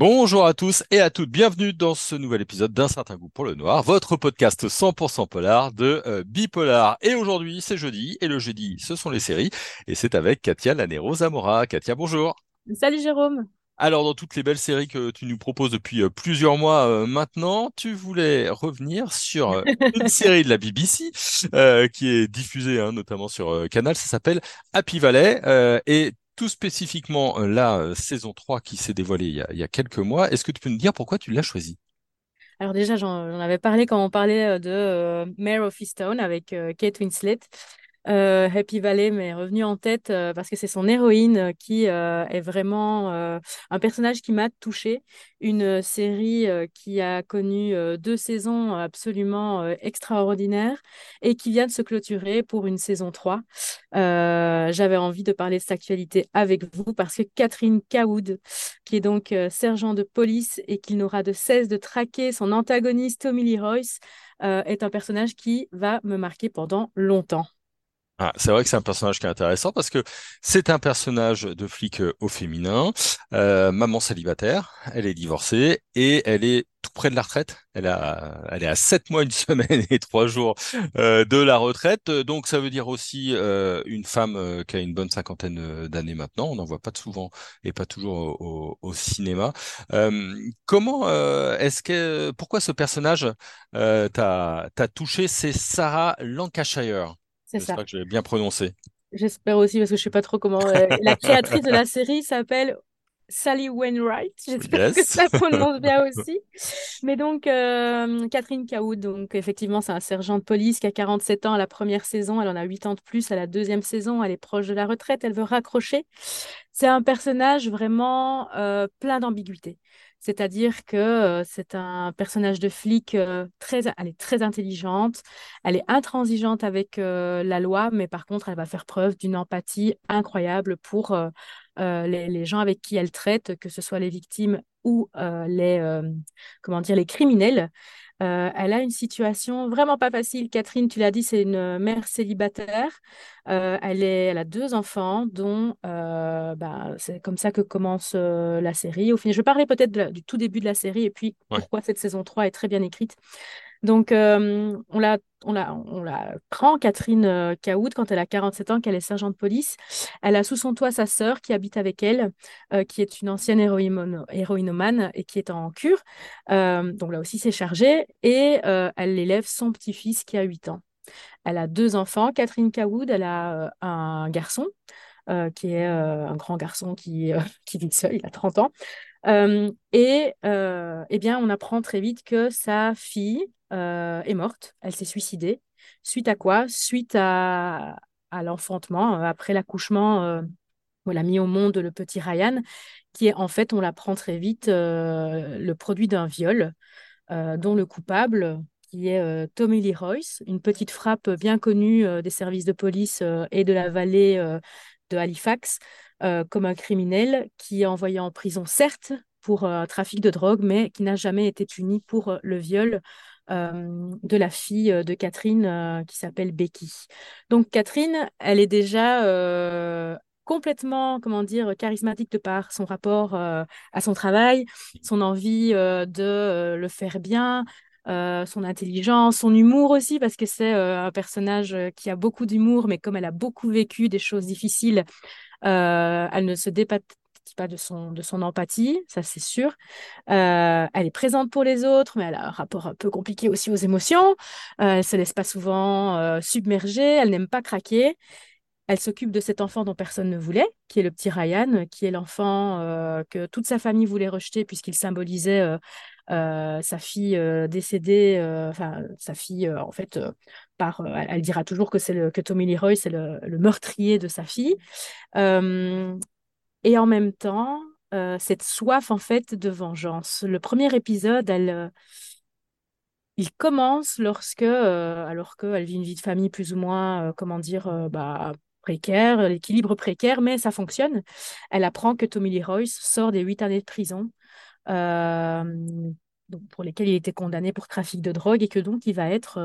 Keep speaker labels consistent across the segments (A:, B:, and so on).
A: Bonjour à tous et à toutes, bienvenue dans ce nouvel épisode d'un certain goût pour le noir, votre podcast 100% polar de euh, Bipolar. Et aujourd'hui, c'est jeudi, et le jeudi, ce sont les séries, et c'est avec Katia Lanero Zamora. Katia, bonjour.
B: Salut Jérôme.
A: Alors, dans toutes les belles séries que tu nous proposes depuis euh, plusieurs mois euh, maintenant, tu voulais revenir sur euh, une série de la BBC qui est diffusée hein, notamment sur Canal, ça s'appelle Happy Valley. et tout spécifiquement la saison 3 qui s'est dévoilée il y, a, quelques mois. Est-ce que tu peux nous dire pourquoi tu l'as choisie?
B: Alors déjà, j'en avais parlé quand on parlait de Mare of Easttown avec Kate Winslet. Euh, Happy Valley m'est revenu en tête euh, parce que c'est son héroïne euh, qui est vraiment un personnage qui m'a touchée. Une série qui a connu deux saisons absolument extraordinaires et qui vient de se clôturer pour une saison 3. J'avais envie de parler de cette actualité avec vous parce que Catherine Cawood, qui est donc sergent de police et qui n'aura de cesse de traquer son antagoniste Tommy Lee Royce, est un personnage qui va me marquer pendant longtemps.
A: Ah, c'est vrai que c'est un personnage qui est intéressant parce que c'est un personnage de flic euh, au féminin, euh, maman célibataire, elle est divorcée et elle est tout près de la retraite. Elle a, elle est à sept mois, une semaine et trois jours euh, de la retraite. Donc ça veut dire aussi une femme qui a une bonne cinquantaine d'années maintenant. On n'en voit pas souvent et pas toujours au, cinéma. comment est-ce que, pourquoi ce personnage t'a touché? C'est Sarah Lancashire.
B: C'est ça.
A: J'espère que je l'ai bien prononcé.
B: J'espère aussi parce que je ne sais pas trop comment. Euh, la créatrice de la série s'appelle Sally Wainwright. J'espère que ça prononce bien aussi. Mais donc, euh, Catherine Caoud, donc effectivement, c'est un sergent de police qui a 47 ans à la première saison. Elle en a 8 ans de plus à la deuxième saison. Elle est proche de la retraite. Elle veut raccrocher. C'est un personnage vraiment euh, plein d'ambiguïté. C'est-à-dire que euh, c'est un personnage de flic euh, très, elle est très intelligente, elle est intransigeante avec euh, la loi, mais par contre, elle va faire preuve d'une empathie incroyable pour les, gens avec qui elle traite, que ce soit les victimes ou les, comment dire, les criminels. Euh, elle a une situation vraiment pas facile. Catherine, tu l'as dit, c'est une mère célibataire. Euh, elle, est, elle a deux enfants, dont euh, bah, c'est comme ça que commence la série. Au final, je parlais peut-être du tout début de la série et puis pourquoi cette saison 3 est très bien écrite. Donc, euh, on, la, on, la, prend, Catherine euh, Caoud, quand elle a 47 ans, qu'elle est sergent de police. Elle a sous son toit sa sœur qui habite avec elle, euh, qui est une ancienne héroïnomane et qui est en cure. donc là aussi, c'est chargé. Et elle élève son petit-fils qui a 8 ans. Elle a deux enfants. Catherine Caoud, elle a un garçon. qui est un grand garçon qui, qui vit seul, il a 30 ans. et eh bien, on apprend très vite que sa fille, euh, est morte. Elle s'est suicidée. Suite à quoi? Suite à, l'enfantement, euh, après l'accouchement, euh, on l'a mis au monde le petit Ryan, qui est en fait, on l'apprend très vite, le produit d'un viol, dont le coupable, qui est Tommy Lee Royce, une petite frappe bien connue des services de police et de la vallée de Halifax, comme un criminel qui est envoyé en prison, certes, pour un trafic de drogue, mais qui n'a jamais été puni pour le viol euh, de la fille euh, de Catherine euh, qui s'appelle Becky. Donc Catherine, elle est déjà complètement, comment dire, charismatique de par son rapport à son travail, son envie de le faire bien, son intelligence, son humour aussi, parce que c'est un personnage qui a beaucoup d'humour, mais comme elle a beaucoup vécu des choses difficiles, elle ne se pas de son, de son empathie, ça c'est sûr. Euh, elle est présente pour les autres, mais elle a un rapport un peu compliqué aussi aux émotions. Euh, elle se laisse pas souvent euh, submerger, elle n'aime pas craquer. Elle s'occupe de cet enfant dont personne ne voulait, qui est le petit Ryan, qui est l'enfant euh, que toute sa famille voulait rejeter puisqu'il symbolisait sa fille décédée, enfin sa fille en fait par, elle, dira toujours que c'est le que Tommy Lee Roy c'est le, le, meurtrier de sa fille. Et en même temps, euh, cette soif en fait de vengeance. Le premier épisode, euh, il commence lorsque, euh, alors qu'elle vit une vie de famille plus ou moins, comment dire, bah, précaire, l'équilibre précaire, mais ça fonctionne. Elle apprend que Tommy Lee Royce sort des huit années de prison pour lesquels il était condamné pour trafic de drogue et que donc il va être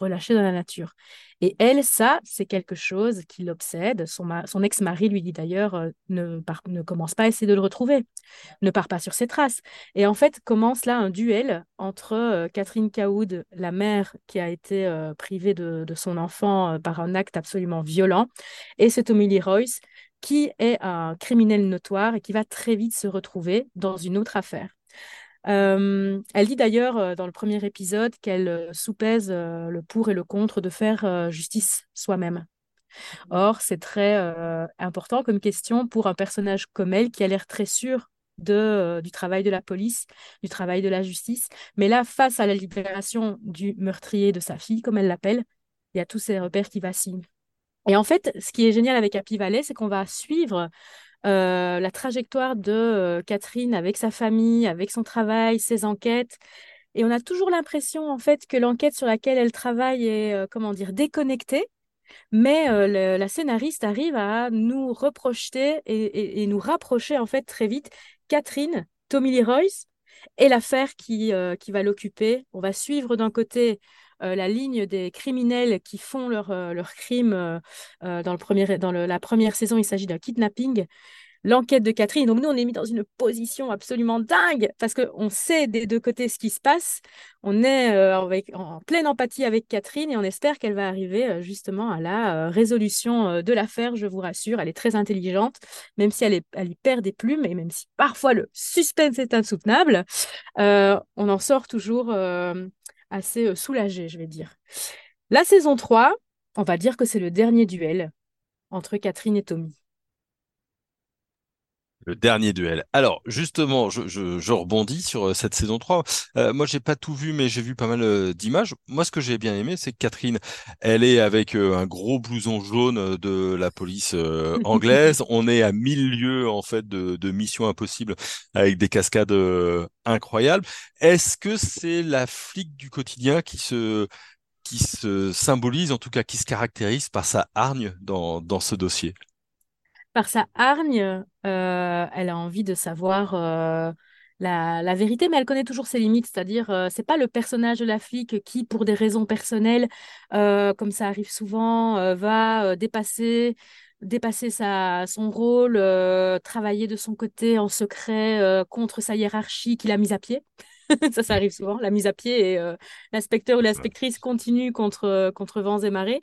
B: relâché dans la nature. Et elle, ça, c'est quelque chose qui l'obsède. Son, ex-mari lui dit d'ailleurs ne, ne commence pas à essayer de le retrouver, ne part pas sur ses traces. Et en fait, commence là un duel entre Catherine Caoud, la mère qui a été privée de, son enfant par un acte absolument violent, et ce Tommy Royce qui est un criminel notoire et qui va très vite se retrouver dans une autre affaire. Euh, elle dit d'ailleurs euh, dans le premier épisode qu'elle euh, soupèse le pour et le contre de faire justice soi-même. Or, c'est très important comme question pour un personnage comme elle qui a l'air très sûr de, du travail de la police, du travail de la justice. Mais là, face à la libération du meurtrier de sa fille, comme elle l'appelle, il y a tous ces repères qui vacillent. Et en fait, ce qui est génial avec Happy Valley, c'est qu'on va suivre euh, la trajectoire de euh, Catherine avec sa famille, avec son travail, ses enquêtes. Et on a toujours l'impression, en fait, que l'enquête sur laquelle elle travaille est, euh, comment dire, déconnectée. Mais la scénariste arrive à nous reprojeter et, nous rapprocher, en fait, très vite Catherine, Tommy Lee Royce et l'affaire qui, qui va l'occuper. On va suivre d'un côté euh, la ligne des criminels qui font leur euh, crimes euh, dans, le premier, dans la première saison, il s'agit d'un kidnapping. L'enquête de Catherine. Donc nous, on est mis dans une position absolument dingue parce qu'on sait des deux côtés ce qui se passe. On est avec, en pleine empathie avec Catherine et on espère qu'elle va arriver justement à la résolution de l'affaire, je vous rassure. Elle est très intelligente, même si elle, est, elle y perd des plumes et même si parfois le suspense est insoutenable, on en sort toujours assez euh, soulagé, je vais dire. La saison 3, on va dire que c'est le dernier duel entre Catherine et Tommy.
A: Le dernier duel. Alors, justement, je, rebondis sur euh, cette saison 3. Euh, moi, j'ai pas tout vu, mais j'ai vu pas mal d'images. Moi, ce que j'ai bien aimé, c'est que Catherine, elle est avec un gros blouson jaune de la police anglaise. On est à mille lieues, en fait, de, de Mission Impossible avec des cascades incroyables. Est-ce que c'est la flic du quotidien qui se qui se symbolise, en tout cas qui se caractérise par sa hargne dans, dans ce dossier?
B: Par sa hargne, euh, elle a envie de savoir euh, la, vérité, mais elle connaît toujours ses limites. C'est-à-dire, euh, c'est pas le personnage de la flic qui, pour des raisons personnelles, comme ça arrive souvent, va dépasser dépasser sa, son rôle, travailler de son côté en secret contre sa hiérarchie qu'il a mise à pied. ça, ça arrive souvent, la mise à pied et l'inspecteur ou l'inspectrice continue contre, contre vents et marées.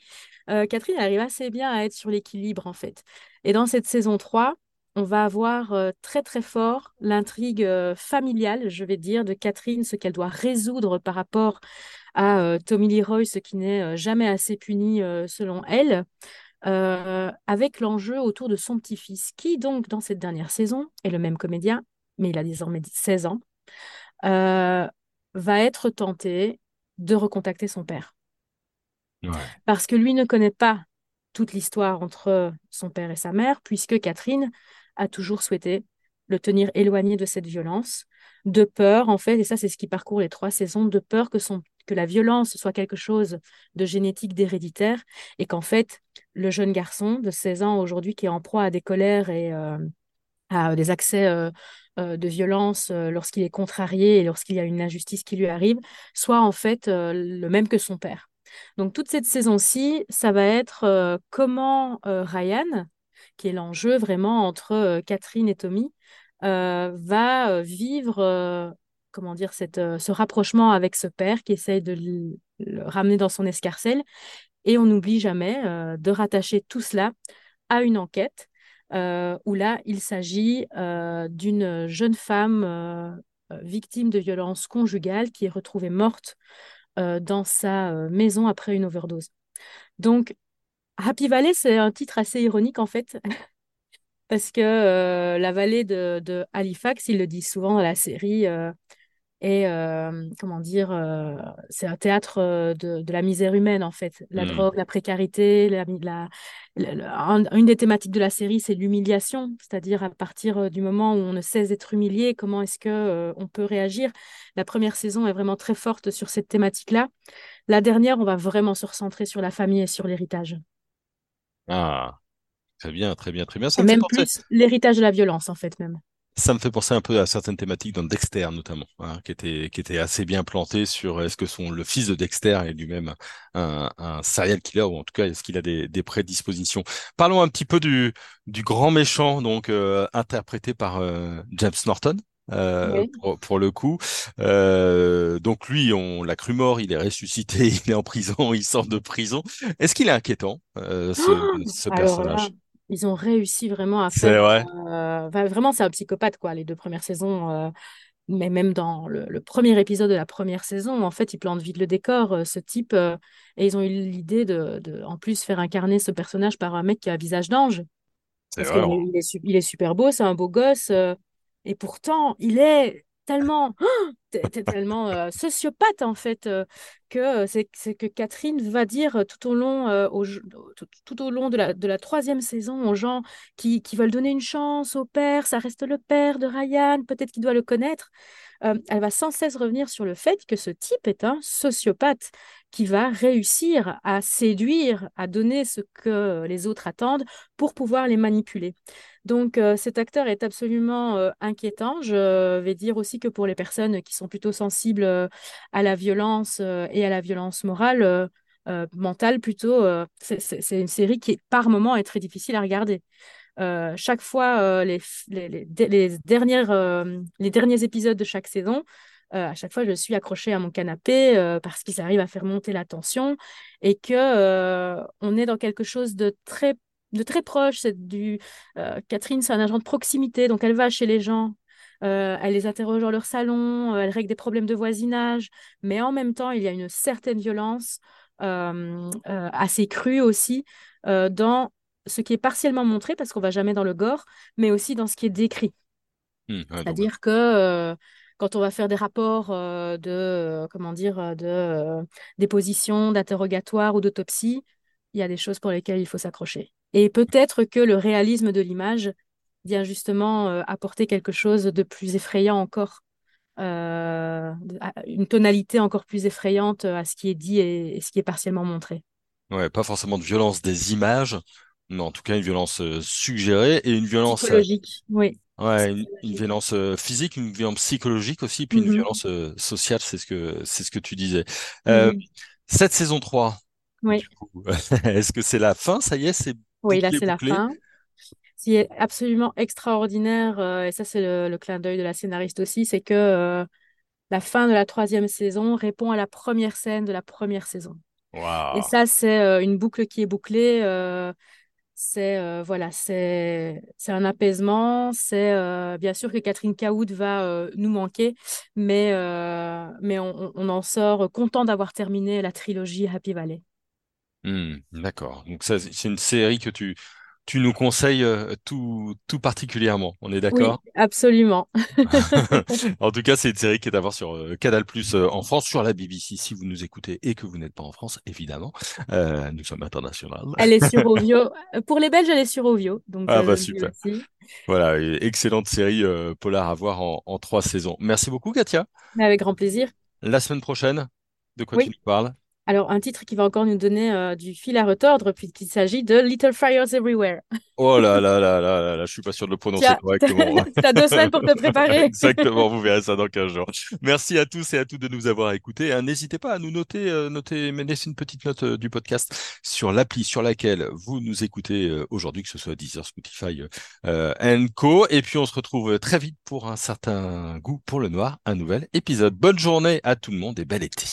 B: Catherine arrive assez bien à être sur l'équilibre, en fait. Et dans cette saison 3, on va avoir euh, très très fort l'intrigue euh, familiale, je vais dire, de Catherine, ce qu'elle doit résoudre par rapport à euh, Tommy Leroy, ce qui n'est jamais assez puni selon elle, avec l'enjeu autour de son petit-fils, qui donc dans cette dernière saison est le même comédien, mais il a désormais 16 ans, va être tenté de recontacter son père. Parce que lui ne connaît pas toute l'histoire entre son père et sa mère, puisque Catherine a toujours souhaité le tenir éloigné de cette violence, de peur, en fait, et ça c'est ce qui parcourt les trois saisons, de peur que, son, que la violence soit quelque chose de génétique, d'héréditaire, et qu'en fait, le jeune garçon de 16 ans aujourd'hui qui est en proie à des colères et euh, à des accès euh, euh, de violence lorsqu'il est contrarié et lorsqu'il y a une injustice qui lui arrive, soit en fait le même que son père. Donc toute cette saison-ci, ça va être comment Ryan, qui est l'enjeu vraiment entre euh, Catherine et Tommy, euh, va euh, vivre comment dire, cette, ce rapprochement avec ce père qui essaye de le, ramener dans son escarcelle. Et on n'oublie jamais de rattacher tout cela à une enquête où là, il s'agit d'une jeune femme victime de violences conjugales qui est retrouvée morte dans sa maison après une overdose. Donc, Happy Valley, c'est un titre assez ironique en fait, parce que euh, la vallée de, Halifax, il le dit souvent dans la série, euh, est, euh, comment dire, c'est un théâtre de, la misère humaine en fait. La hmm. drogue, la précarité, la, une des thématiques de la série, c'est l'humiliation, c'est-à-dire à partir du moment où on ne cesse d'être humilié, comment est-ce que on peut réagir? La première saison est vraiment très forte sur cette thématique-là. La dernière, on va vraiment se recentrer sur la famille et sur l'héritage.
A: Ah, très bien, très bien, très bien.
B: Ça même plus l'héritage de la violence, en fait, même.
A: Ça me fait penser un peu à certaines thématiques dans Dexter notamment, hein, qui était qui était assez bien planté sur est-ce que son le fils de Dexter est lui-même un, un serial killer ou en tout cas est-ce qu'il a des, des prédispositions. Parlons un petit peu du du grand méchant donc euh, interprété par euh, James Norton. Euh, pour, pour, le coup, euh, donc lui, on l'a cru mort, il est ressuscité, il est en prison, il sort de prison. Est-ce qu'il est inquiétant euh, ce, oh ce personnage?
B: Ils ont réussi vraiment à faire. Vrai. Euh, vraiment, c'est un psychopathe, quoi, les deux premières saisons. Euh, mais même dans le, premier épisode de la première saison, en fait, il plante vite le décor, euh, ce type. et ils ont eu l'idée de, de, en plus, faire incarner ce personnage par un mec qui a un visage d'ange. Parce qu'il est, il est, super beau, c'est un beau gosse. et pourtant, il est tellement, tellement euh, sociopathe en fait euh, que euh, c'est que Catherine va dire tout au long, tout, au long de la, de la troisième saison aux gens qui, qui veulent donner une chance au père, ça reste le père de Ryan, peut-être qu'il doit le connaître. Elle va sans cesse revenir sur le fait que ce type est un sociopathe qui va réussir à séduire, à donner ce que les autres attendent pour pouvoir les manipuler. Donc euh, cet acteur est absolument euh, inquiétant. Je vais dire aussi que pour les personnes qui sont plutôt sensibles euh, à la violence et à la violence morale, mentale plutôt, c'est une série qui par moment est très difficile à regarder. Chaque fois, les, les, dernières, les derniers épisodes de chaque saison, à chaque fois, je suis accrochée à mon canapé parce qu'ils arrivent à faire monter la tension et que on est dans quelque chose de très de très proche. Euh, Catherine, c'est un agent de proximité, donc elle va chez les gens. Euh, elle les interroge dans leur salon, euh, elle règle des problèmes de voisinage, mais en même temps, il y a une certaine violence assez crue aussi dans ce qui est partiellement montré, parce qu'on va jamais dans le gore, mais aussi dans ce qui est décrit. Mmh, C'est-à-dire que quand on va faire des rapports de, comment dire, de déposition, d'interrogatoire ou d'autopsie, il y a des choses pour lesquelles il faut s'accrocher. Et peut-être que le réalisme de l'image vient justement euh, apporter quelque chose de plus effrayant encore, euh, une tonalité encore plus effrayante à ce qui est dit et, ce qui est partiellement montré.
A: Ouais, pas forcément de violence des images, mais en tout cas une violence euh, suggérée et une violence
B: psychologique. oui.
A: Ouais, une, violence physique, une violence psychologique aussi, puis une mm-hmm. violence sociale, c'est ce que c'est ce que tu disais. Mm-hmm. Cette saison 3,
B: oui.
A: Est-ce que c'est la fin? Ça y est, c'est
B: Oui, là, c'est la fin. Ce qui est absolument extraordinaire, euh, et ça, c'est le, clin d'œil de la scénariste aussi, c'est que euh, la fin de la troisième saison répond à la première scène de la première saison. Et ça, c'est euh, une boucle qui est bouclée. C'est voilà, c'est un apaisement. C'est bien sûr que Catherine Caoud va nous manquer, mais mais on, en sort content d'avoir terminé la trilogie Happy Valley.
A: Hmm, d'accord. Donc c'est une série que tu, tu nous conseilles euh, tout, tout particulièrement. On est d'accord?
B: Oui, absolument.
A: En tout cas, c'est une série qui est à voir sur euh, Canal+ euh, en France, sur la BBC si vous nous écoutez et que vous n'êtes pas en France, évidemment. nous sommes internationaux.
B: Elle est sur Ovio. Pour les Belges, elle est sur Ovio. Donc,
A: Ah bah super. Voilà, excellente série polar à voir en, en trois saisons. Merci beaucoup, Katia.
B: avec grand plaisir.
A: La semaine prochaine, de quoi tu nous parles?
B: Alors, un titre qui va encore nous donner euh, du fil à retordre, puisqu'il s'agit de Little Fires Everywhere.
A: Oh là là là là là là, je suis pas sûr de le prononcer correctement.
B: Tu as deux semaines pour te préparer.
A: Exactement, vous verrez ça dans 15 jours. Merci à tous et à toutes de nous avoir écoutés. Hein, n'hésitez pas à nous noter, euh, noter, mais laissez une petite note euh, du podcast sur l'appli sur laquelle vous nous écoutez aujourd'hui, que ce soit Deezer, Spotify, Co. Et puis on se retrouve très vite pour un certain goût pour le noir, un nouvel épisode. Bonne journée à tout le monde et bel été.